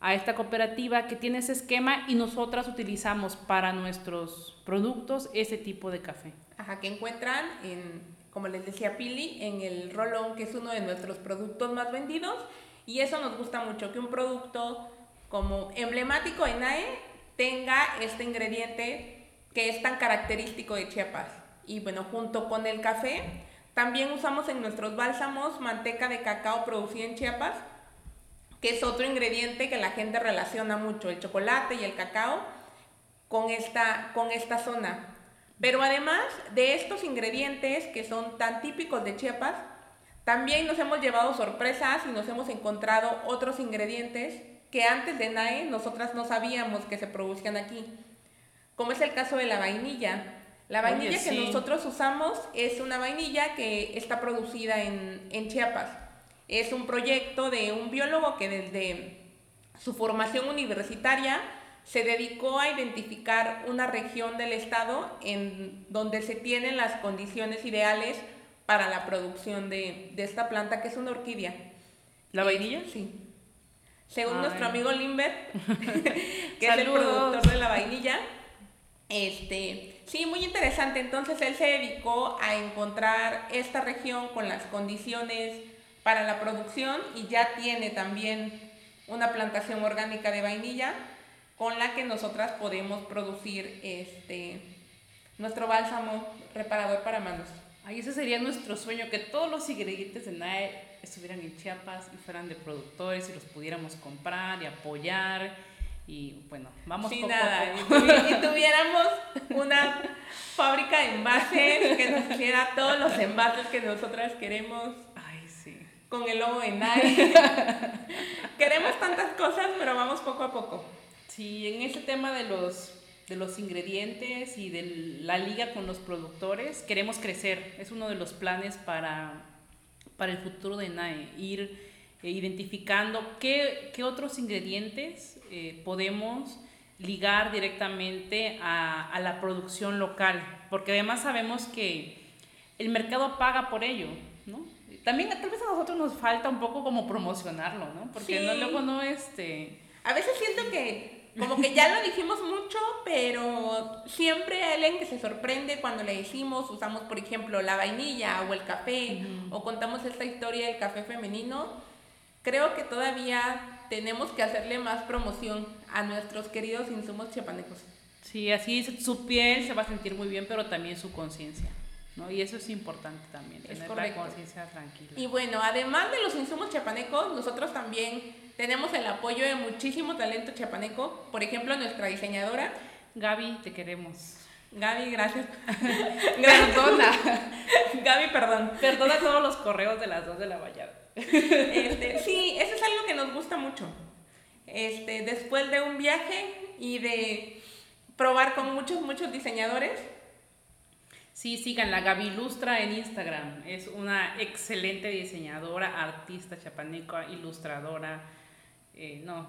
a esta cooperativa que tiene ese esquema y nosotras utilizamos para nuestros productos ese tipo de café. Ajá, que encuentran en, como les decía Pili, en el rolón, que es uno de nuestros productos más vendidos. Y eso nos gusta mucho, que un producto como emblemático en NAE tenga este ingrediente que es tan característico de Chiapas. Y bueno, junto con el café, también usamos en nuestros bálsamos manteca de cacao producida en Chiapas, que es otro ingrediente que la gente relaciona mucho, el chocolate y el cacao, con esta, con esta zona. Pero además de estos ingredientes que son tan típicos de Chiapas, también nos hemos llevado sorpresas y nos hemos encontrado otros ingredientes que antes de NAE nosotras no sabíamos que se producían aquí, como es el caso de la vainilla. La vainilla Oye, sí. que nosotros usamos es una vainilla que está producida en, en Chiapas. Es un proyecto de un biólogo que desde su formación universitaria se dedicó a identificar una región del estado en donde se tienen las condiciones ideales para la producción de, de esta planta que es una orquídea. ¿La vainilla? Sí. Según Ay. nuestro amigo Limber, que es el productor de la vainilla. Este, sí, muy interesante. Entonces él se dedicó a encontrar esta región con las condiciones para la producción y ya tiene también una plantación orgánica de vainilla con la que nosotras podemos producir este nuestro bálsamo reparador para manos. Ahí ese sería nuestro sueño, que todos los ingredientes de NAE estuvieran en Chiapas y fueran de productores y los pudiéramos comprar y apoyar. Y bueno, vamos poco nada. a poco. Y, tuviéramos una fábrica de envases que nos hiciera todos los envases que nosotras queremos. Ay, sí. Con el logo de Nike. queremos tantas cosas, pero vamos poco a poco. Sí, en ese tema de los de los ingredientes y de la liga con los productores, queremos crecer. Es uno de los planes para para el futuro de NAE, ir eh, identificando qué, qué, otros ingredientes eh, podemos ligar directamente a, a, la producción local, porque además sabemos que el mercado paga por ello, ¿no? También tal vez a nosotros nos falta un poco como promocionarlo, ¿no? Porque sí. no, luego no, este... A veces siento que como que ya lo dijimos mucho, pero siempre hay alguien que se sorprende cuando le decimos, usamos por ejemplo la vainilla o el café, uh -huh. o contamos esta historia del café femenino. Creo que todavía tenemos que hacerle más promoción a nuestros queridos insumos chiapanecos. Sí, así su piel se va a sentir muy bien, pero también su conciencia. ¿no? Y eso es importante también, es tener la conciencia tranquila. Y bueno, además de los insumos chiapanecos, nosotros también tenemos el apoyo de muchísimo talento chiapaneco. Por ejemplo, nuestra diseñadora. Gaby, te queremos. Gaby, gracias. Perdona. Gaby, perdón. Perdona todos los correos de las dos de la mañana. Este, sí, eso es algo que nos gusta mucho. Este, después de un viaje y de probar con muchos, muchos diseñadores. Sí, sigan la Gaby Ilustra en Instagram. Es una excelente diseñadora, artista chapaneca, ilustradora. Eh, no,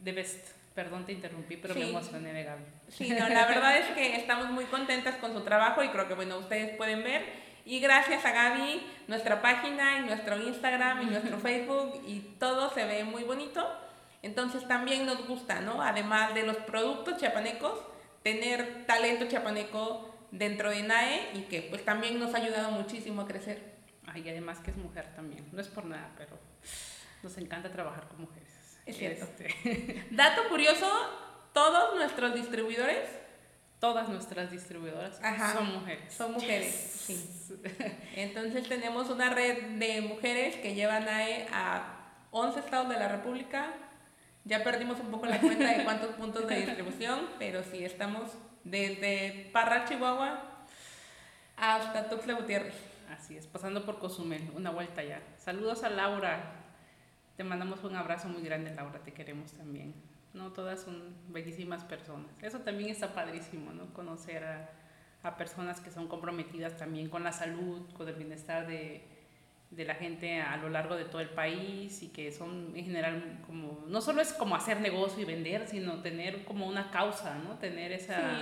de best. Perdón, te interrumpí, pero me emocioné de Gaby. Sí, no, la verdad es que estamos muy contentas con su trabajo y creo que, bueno, ustedes pueden ver. Y gracias a Gaby, nuestra página y nuestro Instagram y nuestro Facebook y todo se ve muy bonito. Entonces también nos gusta, ¿no? Además de los productos chapanecos, tener talento chapaneco dentro de NAE y que pues también nos ha ayudado muchísimo a crecer. Ay, y además que es mujer también. No es por nada, pero nos encanta trabajar con mujeres. Es cierto. Este. Dato curioso, todos nuestros distribuidores, todas nuestras distribuidoras son mujeres. Son mujeres, sí. Entonces tenemos una red de mujeres que llevan AE a 11 estados de la República. Ya perdimos un poco la cuenta de cuántos puntos de distribución, pero sí estamos desde Parra, Chihuahua, hasta Tuxtla Gutiérrez. Así es, pasando por Cozumel, una vuelta ya. Saludos a Laura, te mandamos un abrazo muy grande, Laura, te queremos también. No, todas son bellísimas personas. Eso también está padrísimo, ¿no? Conocer a, a personas que son comprometidas también con la salud, con el bienestar de, de la gente a lo largo de todo el país y que son en general como, no solo es como hacer negocio y vender, sino tener como una causa, ¿no? Tener esa,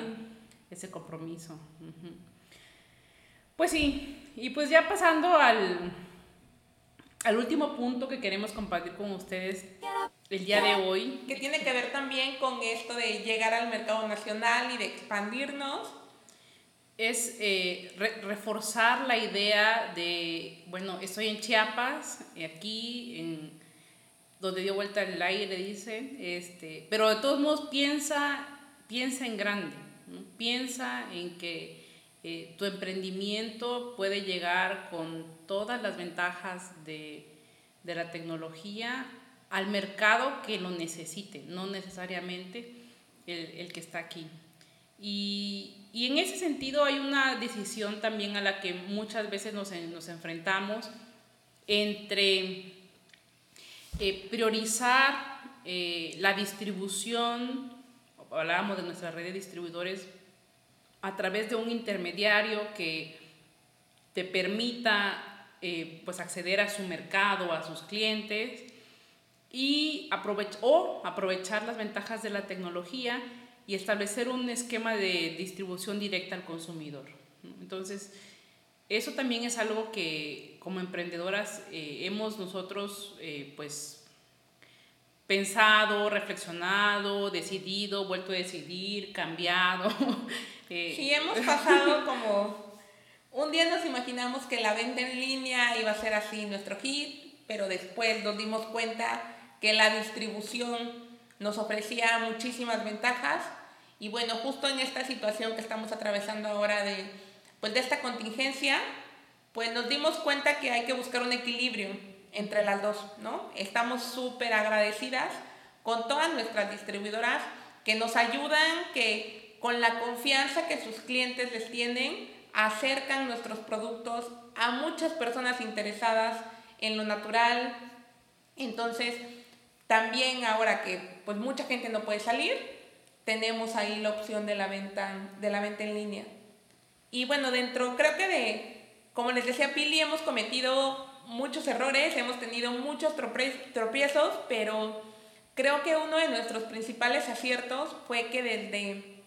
ese compromiso. Pues sí, y pues ya pasando al, al último punto que queremos compartir con ustedes el día de hoy. Que tiene que ver también con esto de llegar al mercado nacional y de expandirnos. Es eh, reforzar la idea de, bueno, estoy en Chiapas, aquí, en, donde dio vuelta el aire, dice, este, pero de todos modos piensa, piensa en grande, piensa en que eh, tu emprendimiento puede llegar con todas las ventajas de, la tecnología al mercado que lo necesite, no necesariamente el, que está aquí. Y, en ese sentido hay una decisión también a la que muchas veces nos, enfrentamos entre eh, priorizar eh, la distribución, hablábamos de nuestra red de distribuidores a través de un intermediario que te permita eh, pues acceder a su mercado, a sus clientes y o aprovechar las ventajas de la tecnología y establecer un esquema de distribución directa al consumidor. Entonces, eso también es algo que como emprendedoras eh, hemos nosotros eh, pues pensado, reflexionado, decidido, vuelto a decidir, cambiado Sí, hemos pasado como... Un día nos imaginamos que la venta en línea iba a ser así nuestro hit, pero después nos dimos cuenta que la distribución nos ofrecía muchísimas ventajas y bueno, justo en esta situación que estamos atravesando ahora de, pues de esta contingencia, pues nos dimos cuenta que hay que buscar un equilibrio entre las dos, ¿no? Estamos súper agradecidas con todas nuestras distribuidoras que nos ayudan, que con la confianza que sus clientes les tienen, acercan nuestros productos a muchas personas interesadas en lo natural. Entonces, también ahora que pues mucha gente no puede salir, tenemos ahí la opción de la venta, de la venta en línea. Y bueno, dentro, creo que de, como les decía Pili, hemos cometido muchos errores, hemos tenido muchos tropiezos, pero creo que uno de nuestros principales aciertos fue que desde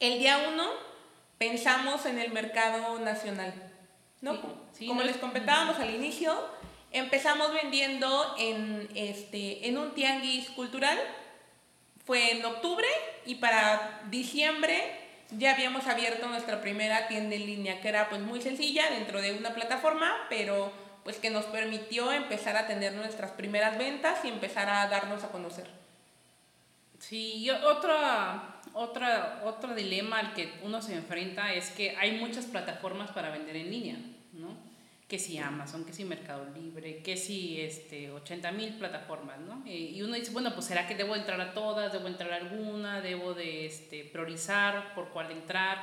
el día uno pensamos en el mercado nacional, ¿no? Como les comentábamos al inicio, empezamos vendiendo en, este, en un tianguis cultural, fue en octubre y para diciembre ya habíamos abierto nuestra primera tienda en línea, que era pues muy sencilla dentro de una plataforma, pero pues que nos permitió empezar a tener nuestras primeras ventas y empezar a darnos a conocer. Sí, otra otra, otro dilema al que uno se enfrenta es que hay muchas plataformas para vender en línea, ¿no? que si Amazon, que si Mercado Libre, que si este, 80 mil plataformas, ¿no? Eh, y uno dice, bueno, pues será que debo entrar a todas, debo entrar a alguna, debo de este, priorizar por cuál entrar.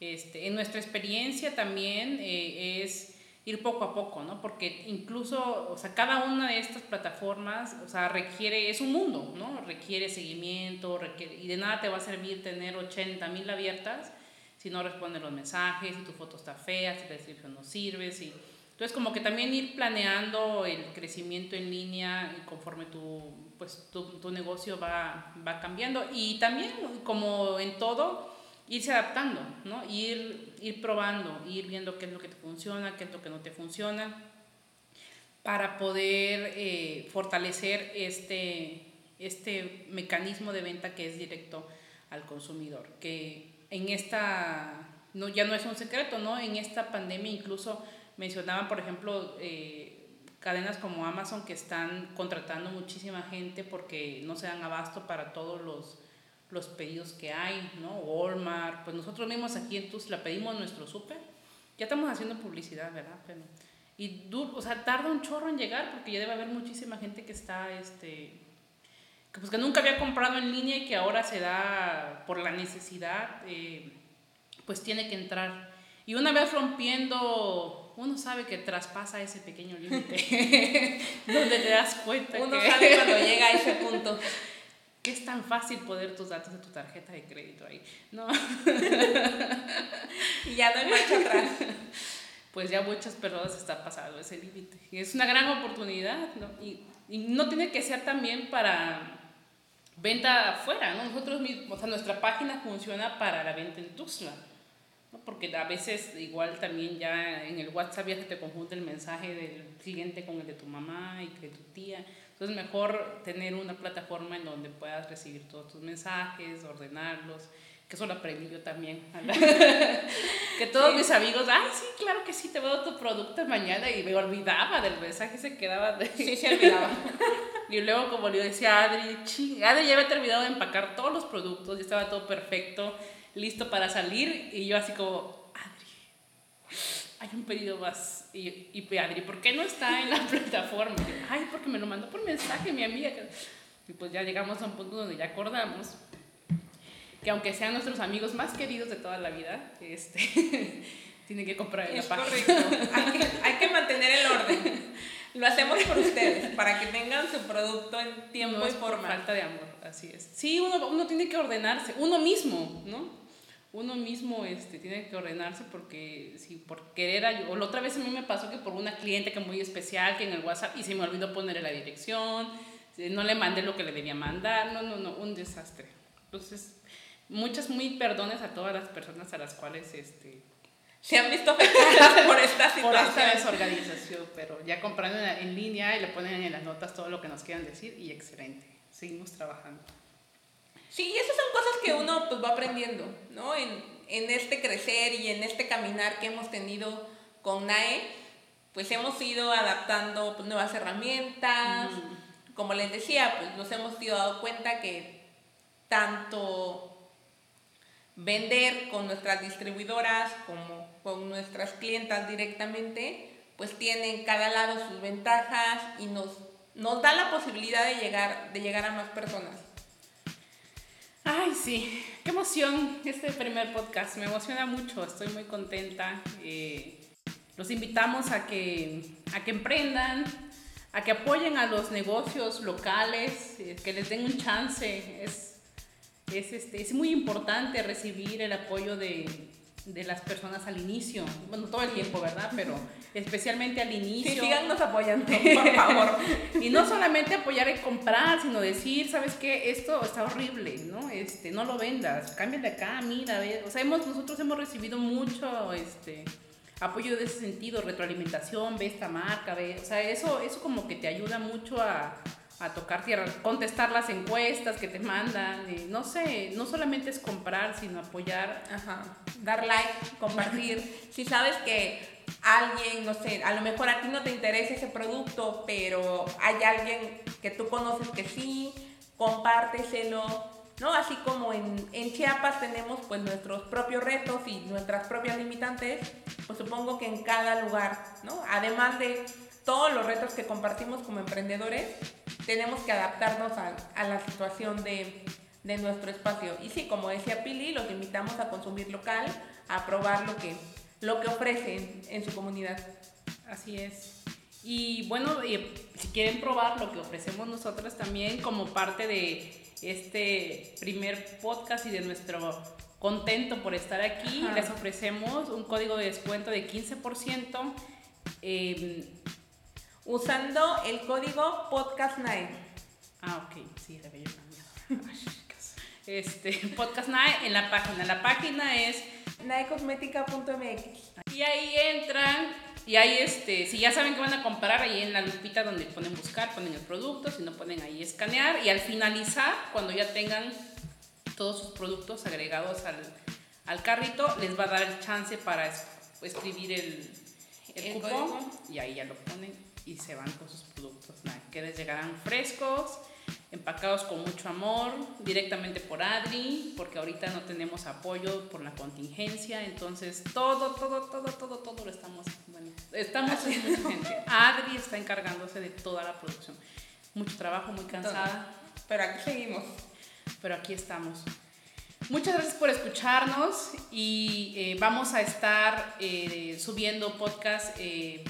Este, en nuestra experiencia también eh, es ir poco a poco, ¿no? Porque incluso, o sea, cada una de estas plataformas, o sea, requiere, es un mundo, ¿no? Requiere seguimiento, requiere, y de nada te va a servir tener 80 mil abiertas si no responden los mensajes, si tu foto está fea, si la descripción no sirve, si... Entonces, como que también ir planeando el crecimiento en línea conforme tu, pues, tu, tu negocio va, va cambiando. Y también, como en todo, irse adaptando, ¿no? Ir, ir probando, ir viendo qué es lo que te funciona, qué es lo que no te funciona, para poder eh, fortalecer este, este mecanismo de venta que es directo al consumidor, que en esta, no, ya no es un secreto, ¿no? En esta pandemia incluso mencionaban, por ejemplo, eh, cadenas como Amazon que están contratando muchísima gente porque no se dan abasto para todos los los pedidos que hay, ¿no? Walmart, pues nosotros mismos aquí en la pedimos nuestro súper. Ya estamos haciendo publicidad, ¿verdad? Pero, y o sea, tarda un chorro en llegar porque ya debe haber muchísima gente que está, este, que, pues que nunca había comprado en línea y que ahora se da por la necesidad, eh, pues tiene que entrar. Y una vez rompiendo, uno sabe que traspasa ese pequeño límite, donde te das cuenta. Uno sabe cuando llega a ese punto es tan fácil poner tus datos de tu tarjeta de crédito ahí. No. y ya no hay marcha atrás. Pues ya muchas personas está pasando ese límite. Y es una gran oportunidad, ¿no? Y, y, no tiene que ser también para venta afuera, ¿no? Nosotros mismos, o sea, nuestra página funciona para la venta en Tuzla. ¿no? Porque a veces igual también ya en el WhatsApp ya se te confunde el mensaje del cliente con el de tu mamá y de tu tía. Entonces, mejor tener una plataforma en donde puedas recibir todos tus mensajes, ordenarlos, que eso lo aprendí yo también. que todos mis amigos, ay, sí, claro que sí, te veo tu producto mañana y me olvidaba del mensaje, se quedaba de... Sí, se olvidaba. y luego, como le decía a Adri, ching, Adri ya había terminado de empacar todos los productos, ya estaba todo perfecto, listo para salir, y yo así como, hay un pedido más y, y Adri, ¿por qué no está en la plataforma? Ay, porque me lo mandó por mensaje mi amiga. Y pues ya llegamos a un punto donde ya acordamos que aunque sean nuestros amigos más queridos de toda la vida, este, tienen que comprar en la página. correcto. Hay que, hay que mantener el orden. Lo hacemos por ustedes, para que tengan su producto en tiempo y forma. falta de amor, así es. Sí, uno, uno tiene que ordenarse, uno mismo, ¿no? Uno mismo este, tiene que ordenarse porque si por querer ayudar, o la otra vez a mí me pasó que por una cliente que muy especial que en el WhatsApp y se me olvidó ponerle la dirección, no le mandé lo que le debía mandar, no, no, no, un desastre. Entonces, muchas muy perdones a todas las personas a las cuales este, se han visto afectadas por esta situación. Por esta desorganización, pero ya comprando en línea y le ponen en las notas todo lo que nos quieran decir y excelente, seguimos trabajando. Sí, esas son cosas que uno pues va aprendiendo, ¿no? En, en este crecer y en este caminar que hemos tenido con NAE, pues hemos ido adaptando pues, nuevas herramientas. Como les decía, pues nos hemos ido dado cuenta que tanto vender con nuestras distribuidoras como con nuestras clientas directamente, pues tienen cada lado sus ventajas y nos, nos da la posibilidad de llegar, de llegar a más personas. Ay, sí, qué emoción este primer podcast, me emociona mucho, estoy muy contenta. Eh, los invitamos a que, a que emprendan, a que apoyen a los negocios locales, eh, que les den un chance. Es, es, este, es muy importante recibir el apoyo de, de las personas al inicio, bueno, todo el tiempo, ¿verdad? Pero especialmente al inicio. Sí, síganos apoyando, por favor. y no solamente apoyar y comprar, sino decir, ¿sabes qué? Esto está horrible, ¿no? Este, no lo vendas, cámbiale acá, mira, ve. O sea, hemos, nosotros hemos recibido mucho, este, apoyo de ese sentido, retroalimentación, ve esta marca, ve, o sea, eso, eso como que te ayuda mucho a, a tocar tierra, contestar las encuestas que te mandan, no sé, no solamente es comprar, sino apoyar. Ajá. Dar like, compartir. si sabes que alguien, no sé, a lo mejor a ti no te interesa ese producto, pero hay alguien que tú conoces que sí, compárteselo. ¿no? Así como en, en Chiapas tenemos pues nuestros propios retos y nuestras propias limitantes, Pues supongo que en cada lugar, ¿no? Además de todos los retos que compartimos como emprendedores, tenemos que adaptarnos a, a la situación de, de, nuestro espacio. Y sí, como decía Pili, los invitamos a consumir local, a probar lo que, lo que ofrecen en su comunidad. Así es. Y bueno, si quieren probar lo que ofrecemos nosotros también como parte de este primer podcast y de nuestro contento por estar aquí, les ofrecemos un código de descuento de 15% em, usando el código podcast9. Ah, ok, sí, había cambiado. este, podcast9 en la página. La página es naecosmética.mx. Y ahí entran y ahí, este, si ya saben que van a comprar, ahí en la lupita donde ponen buscar, ponen el producto, si no ponen ahí escanear. Y al finalizar, cuando ya tengan todos sus productos agregados al, al carrito, les va a dar el chance para escribir el, el, cupón. Y ahí ya lo ponen y se van con sus productos. que les llegarán frescos empacados con mucho amor, directamente por Adri, porque ahorita no tenemos apoyo por la contingencia, entonces todo, todo, todo, todo, todo lo estamos, bueno, estamos haciendo gente. Adri está encargándose de toda la producción. Mucho trabajo, muy cansada. Pero aquí seguimos. Pero aquí estamos. Muchas gracias por escucharnos y eh, vamos a estar eh, subiendo podcast eh,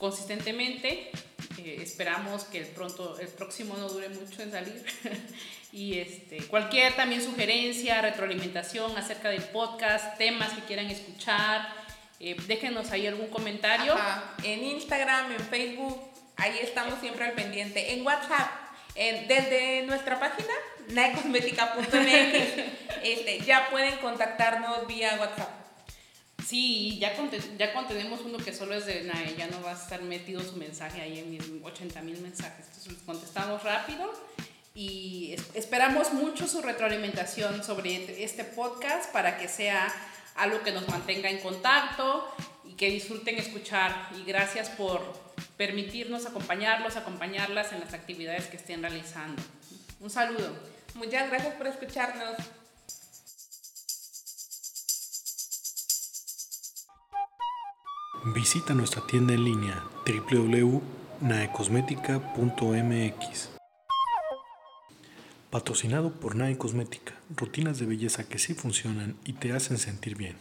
consistentemente. Eh, esperamos que el, pronto, el próximo no dure mucho en salir. y este, cualquier también sugerencia, retroalimentación acerca del podcast, temas que quieran escuchar, eh, déjenos ahí algún comentario. En Instagram, en Facebook, ahí estamos siempre al pendiente. En WhatsApp, desde nuestra página, naecosmética.mx, este, ya pueden contactarnos vía WhatsApp. Sí, ya, ya contenemos uno que solo es de NAE, ya no va a estar metido su mensaje ahí en mis 80 mil mensajes. Entonces contestamos rápido y esperamos mucho su retroalimentación sobre este podcast para que sea algo que nos mantenga en contacto y que disfruten escuchar. Y gracias por permitirnos acompañarlos, acompañarlas en las actividades que estén realizando. Un saludo. Muchas gracias por escucharnos. Visita nuestra tienda en línea www.naecosmetica.mx. Patrocinado por Nae Cosmética, rutinas de belleza que sí funcionan y te hacen sentir bien.